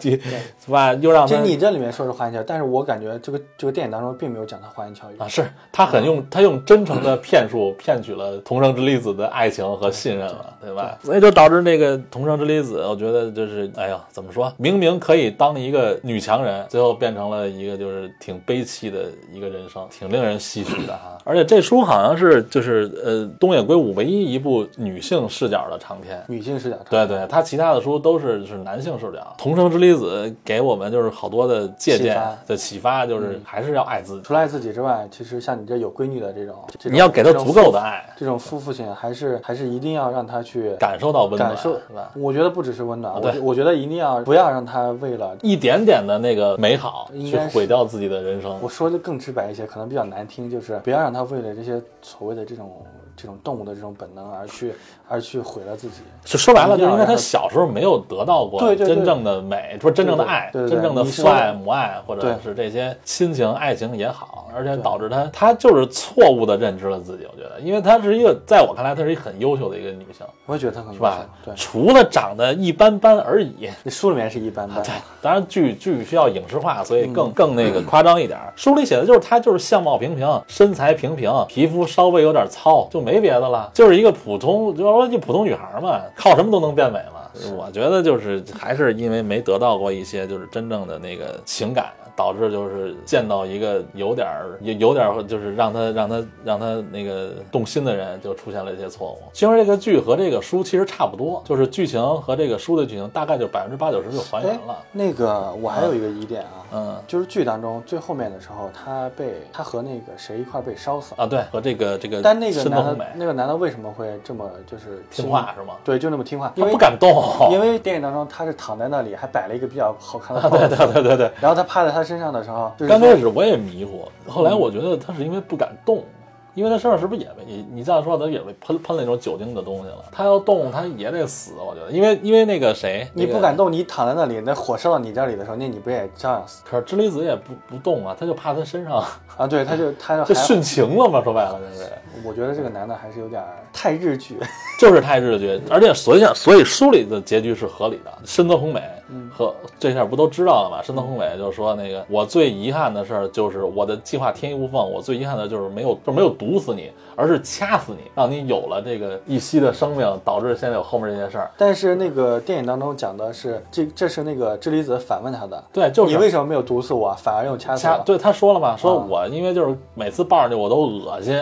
是吧？又让他其实你这里面说是花言巧语，但是我感觉这个这个电影当中并没有讲他花言巧语。啊，是他很用他用真诚的骗术骗取了同生之离子的爱情和信任了，对吧？所以就导致那个同生之离子，我觉得就是哎呀，怎么说？明明可以当一个女强人，最后变成了一个就是挺悲戚的一个人生，挺令人唏嘘的哈。而且这书好像是就是呃东野圭吾唯一一部女性视角的长篇。女性视角，对对，他其他的书都是是男性视角，《同生之离子》给我们就是好多的借鉴的启发，就是还是要爱自己，除了爱自己之外，其实像你这有闺女的这种，这种你要给她足够的爱，这种夫妇性，还是还是一定要让她去感受到温暖，感受是吧？我觉得不只是温暖，我对。我觉得一定要不要让她为了一点点的那个美好去毁掉自己的人生。我，说的更直白一些，可能比较难听，就是不要让他为了这些所谓的这种这种动物的这种本能而去而去毁了自己。就说白了，就是因为他小时候没有得到过对对对真正的美，不是真正的爱，对对对真正的父爱、母爱，或者是这些亲情、爱情也好，而且导致他他就是错误的认知了自己。我觉得，因为她是一个，在我看来，她是一个很优秀的一个女性，我也觉得她很是吧？对，除了长得一般般而已。那书里面是一般般。当然剧剧需要影视化，所以嗯更、更那个夸张一点儿。书里写的就是她就是相貌平平，身材平平，皮肤稍微有点糙，就没别的了，就是一个普通，就是说一普通女孩嘛，靠什么都能变美嘛。我觉得就是还是因为没得到过一些就是真正的那个情感。导致就是见到一个有点儿有有点儿就是让他让他让他那个动心的人，就出现了一些错误。其实这个剧和这个书其实差不多，就是剧情和这个书的剧情大概就百分之八九十就还原哎了。，那个我还有一个疑点啊，嗯就是剧当中最后面的时候，他被他和那个谁一块被烧死了。啊，对，和这个这个但那个男的那个男的为什么会这么就是听话是吗？对，就那么听话，因为他不敢动。因为电影当中他是躺在那里，还摆了一个比较好看的啊，对对对对对。然后他趴在他身上的时候，就是刚开始我也迷糊，后来我觉得他是因为不敢动，因为他身上是不是也被你你这样说，他也被喷喷了那种酒精的东西了。他要动，他也得死，我觉得，因为因为那个谁，你不敢动，你躺在那里，那火烧到你这里的时候，那你不也照样死可是支离子也不不动啊，他就怕他身上啊？对，他就他就 还，殉情了嘛，说白了就是。我觉得这个男的还是有点儿太日剧。就是太日剧，而且所以所以书里的结局是合理的。深泽宏美和这下不都知道了吗？深泽宏美就说那个我最遗憾的事儿就是我的计划天衣无缝，我最遗憾的就是没有就没有毒死你，而是掐死你，让你有了这个一息的生命，导致现在有后面这件事儿。但是那个电影当中讲的是，这这是那个智离子反问他的，对，就是你为什么没有毒死我，反而用掐死？对，他说了嘛，说啊我因为就是每次抱上去我都恶心，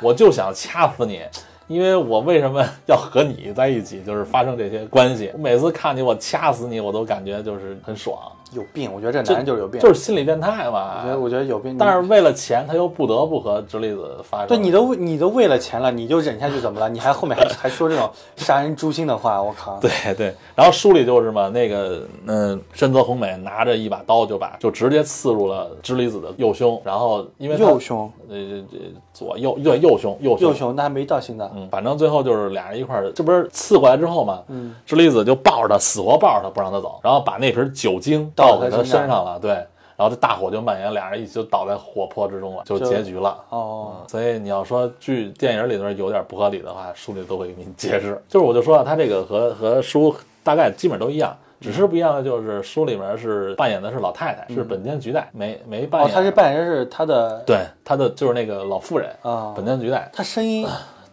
我就想掐死你。因为我为什么要和你在一起，就是发生这些关系。我每次看你，我掐死你，我都感觉就是很爽，有病！我觉得这男人就是有病。就是心理变态吧。我觉得我觉得有病。但是为了钱，他又不得不和直立子发生。对你都你都为了钱了，你就忍下去怎么了？你还后面还还说这种杀人诛心的话，我靠！对对，然后书里就是嘛，那个嗯，深泽宏美拿着一把刀就把就直接刺入了直离子的右胸，然后因为右胸，呃这左右对右胸右胸右胸，那还没到心脏。嗯，反正最后就是俩人一块儿，这不是刺过来之后嘛，嗯，直离子就抱着他，死活抱着他不让他走，然后把那瓶酒精倒给他身上了，对，然后这大火就蔓延，俩人一起就倒在火坡之中了，就就结局了。哦，所以你要说剧电影里边有点不合理的话，书里都会给你解释。就是我就说啊，他这个和和书大概基本都一样，只是不一样的就是书里面是扮演的是老太太，是本间菊代，没没扮演哦，演。他是扮演的是他的对他的就是那个老妇人啊，本间菊代。他声音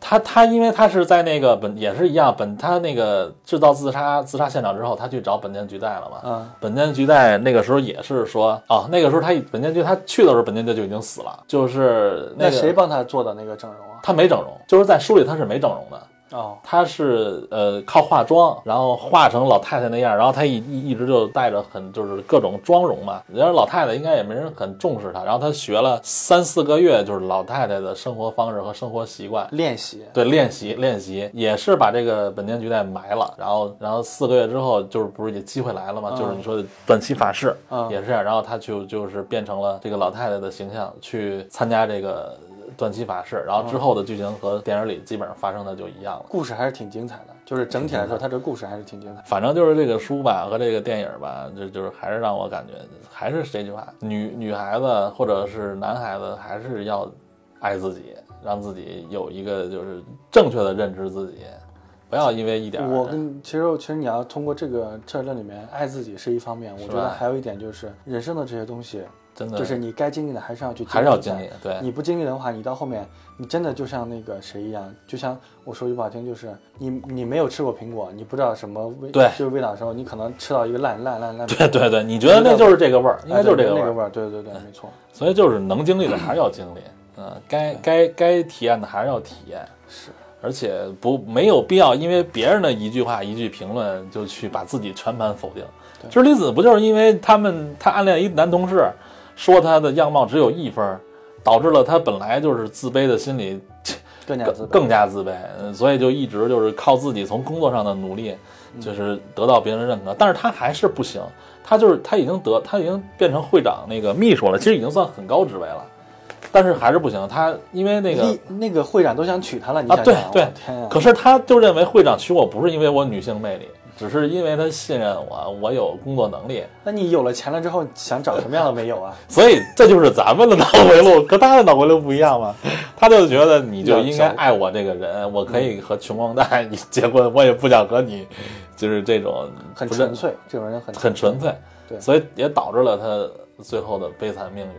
他他因为他是在那个本也是一样，本他那个制造自杀自杀现场之后，他去找本间菊代了嘛。嗯，本间菊代那个时候也是说，哦，那个时候他本间菊他去的时候，本间菊就已经死了，就是那个谁帮他做的那个整容啊？他没整容，就是在书里他是没整容的。哦，他是呃靠化妆，然后化成老太太那样，然后他一一一直就带着很就是各种妆容嘛。然后老太太应该也没人很重视他，然后他学了三四个月，就是老太太的生活方式和生活习惯。练习，对，练习练习也是把这个本田菊代埋了，然后然后四个月之后，就是不是也机会来了嘛？嗯就是你说的短期法事，嗯也是这样，然后他就就是变成了这个老太太的形象去参加这个短期法事，然后之后的剧情和电影里基本上发生的就一样了。故事还是挺精彩的，就是整体来说，它这个故事还是挺精彩。反正就是这个书吧和这个电影吧，就就是还是让我感觉还是这句话，女女孩子或者是男孩子还是要爱自己，让自己有一个就是正确的认知自己，不要因为一点我跟其实其实你要通过这个这这里面爱自己是一方面，我觉得还有一点就是人生的这些东西，真的就是你该经历的还是要去，还是要经历，。对，你不经历的话，你到后面你真的就像那个谁一样，就像我说句不好听，就是你你没有吃过苹果，你不知道什么味，对就是味道的时候，你可能吃到一个烂烂烂烂。对对对，你觉得那就是这个味儿，应该就是这个味儿，那个，对对对，没错。所以就是能经历的还是要经历，嗯，该该该体验的还是要体验，是，而且不没有必要因为别人的一句话一句评论就去把自己全盘否定。知离子不就是因为他们他暗恋一男同事，说他的样貌只有一分，导致了他本来就是自卑的心理更 更加自卑。更加自卑，嗯所以就一直就是靠自己从工作上的努力，就是得到别人认可。但是他还是不行，他就是他已经得他已经变成会长那个秘书了，其实已经算很高职位了，但是还是不行。他因为那个那那个会长都想娶她了，你啊，对对！可是他就认为会长娶我不是因为我女性魅力，只是因为他信任我，我有工作能力。那你有了钱了之后，想找什么样的没有啊？所以这就是咱们的脑回路，和他的脑回路不一样嘛。他就觉得你就应该爱我这个人，我可以和穷光蛋你结婚，我也不想和你，就是这种很纯粹，这种人很很纯粹。对所以也导致了他最后的悲惨命运。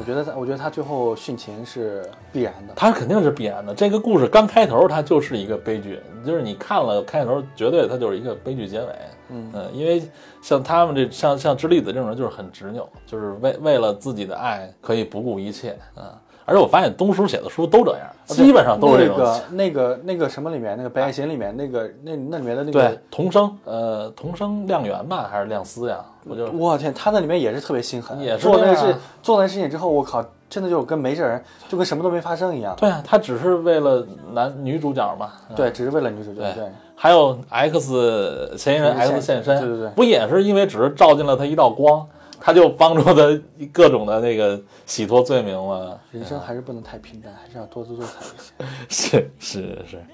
我觉得他，我觉得他最后殉情是必然的。他肯定是必然的。这个故事刚开头，它就是一个悲剧，就是你看了开头，绝对它就是一个悲剧结尾。嗯因为像他们这像像知栗子这种人，就是很执拗，就是为为了自己的爱可以不顾一切。嗯，而且我发现东叔写的书都这样，基本上都是这种。那个那个那个什么里面，那个《白夜行》里面那个那那里面的那对个，，童生，呃，童生亮元吧，还是亮司呀？我就我天，他那里面也是特别心狠，也是做那个事做那事情之后，我靠，真的就跟没事人，就跟什么都没发生一样。对啊，他只是为了男女主角嘛。嗯对，只是为了女主角。对对，还有 X 嫌疑人 X 现身，对对对不也是因为只是照进了他一道光，他就帮助他各种的那个洗脱罪名嘛？人生还是不能太平淡，还是要多姿多彩一些。是是是，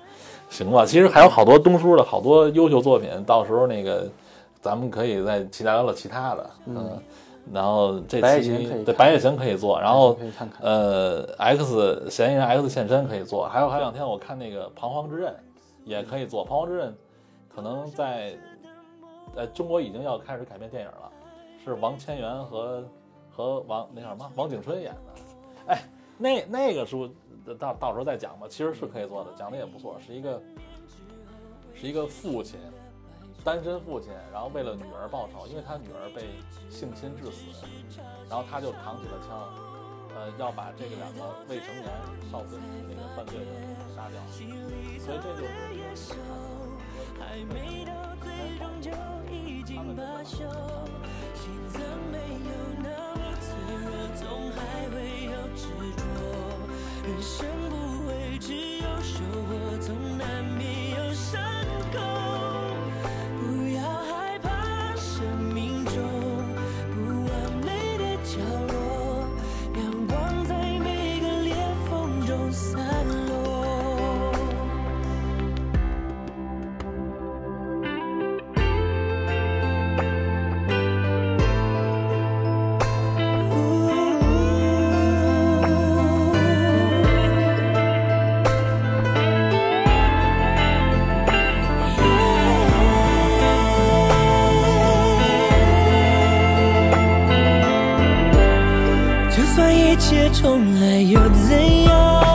行吧。其实还有好多东叔的好多优秀作品，到时候那个咱们可以再其他聊聊其他的，嗯。然后这期对白夜行可以做，然后可以看看呃 X 嫌疑人 X 现身可以做，还有还有两天我看那个彷徨之刃也可以做，彷徨之刃可能在呃中国已经要开始改编电影了，是王千源和和王那叫什么王景春演的，哎，那那个书到到时候再讲吧，其实是可以做的，讲的也不错，是一个是一个父亲。单身父亲，然后为了女儿报仇，因为他女儿被性侵致死，然后他就扛起了枪，呃，要把这个两个未成年少孙那个犯罪的杀掉，所以这就是还没到最终就已经罢休，心脏没有那么脆弱，总还会有执着。人生不会只有收获，总难就算一切重来又怎样？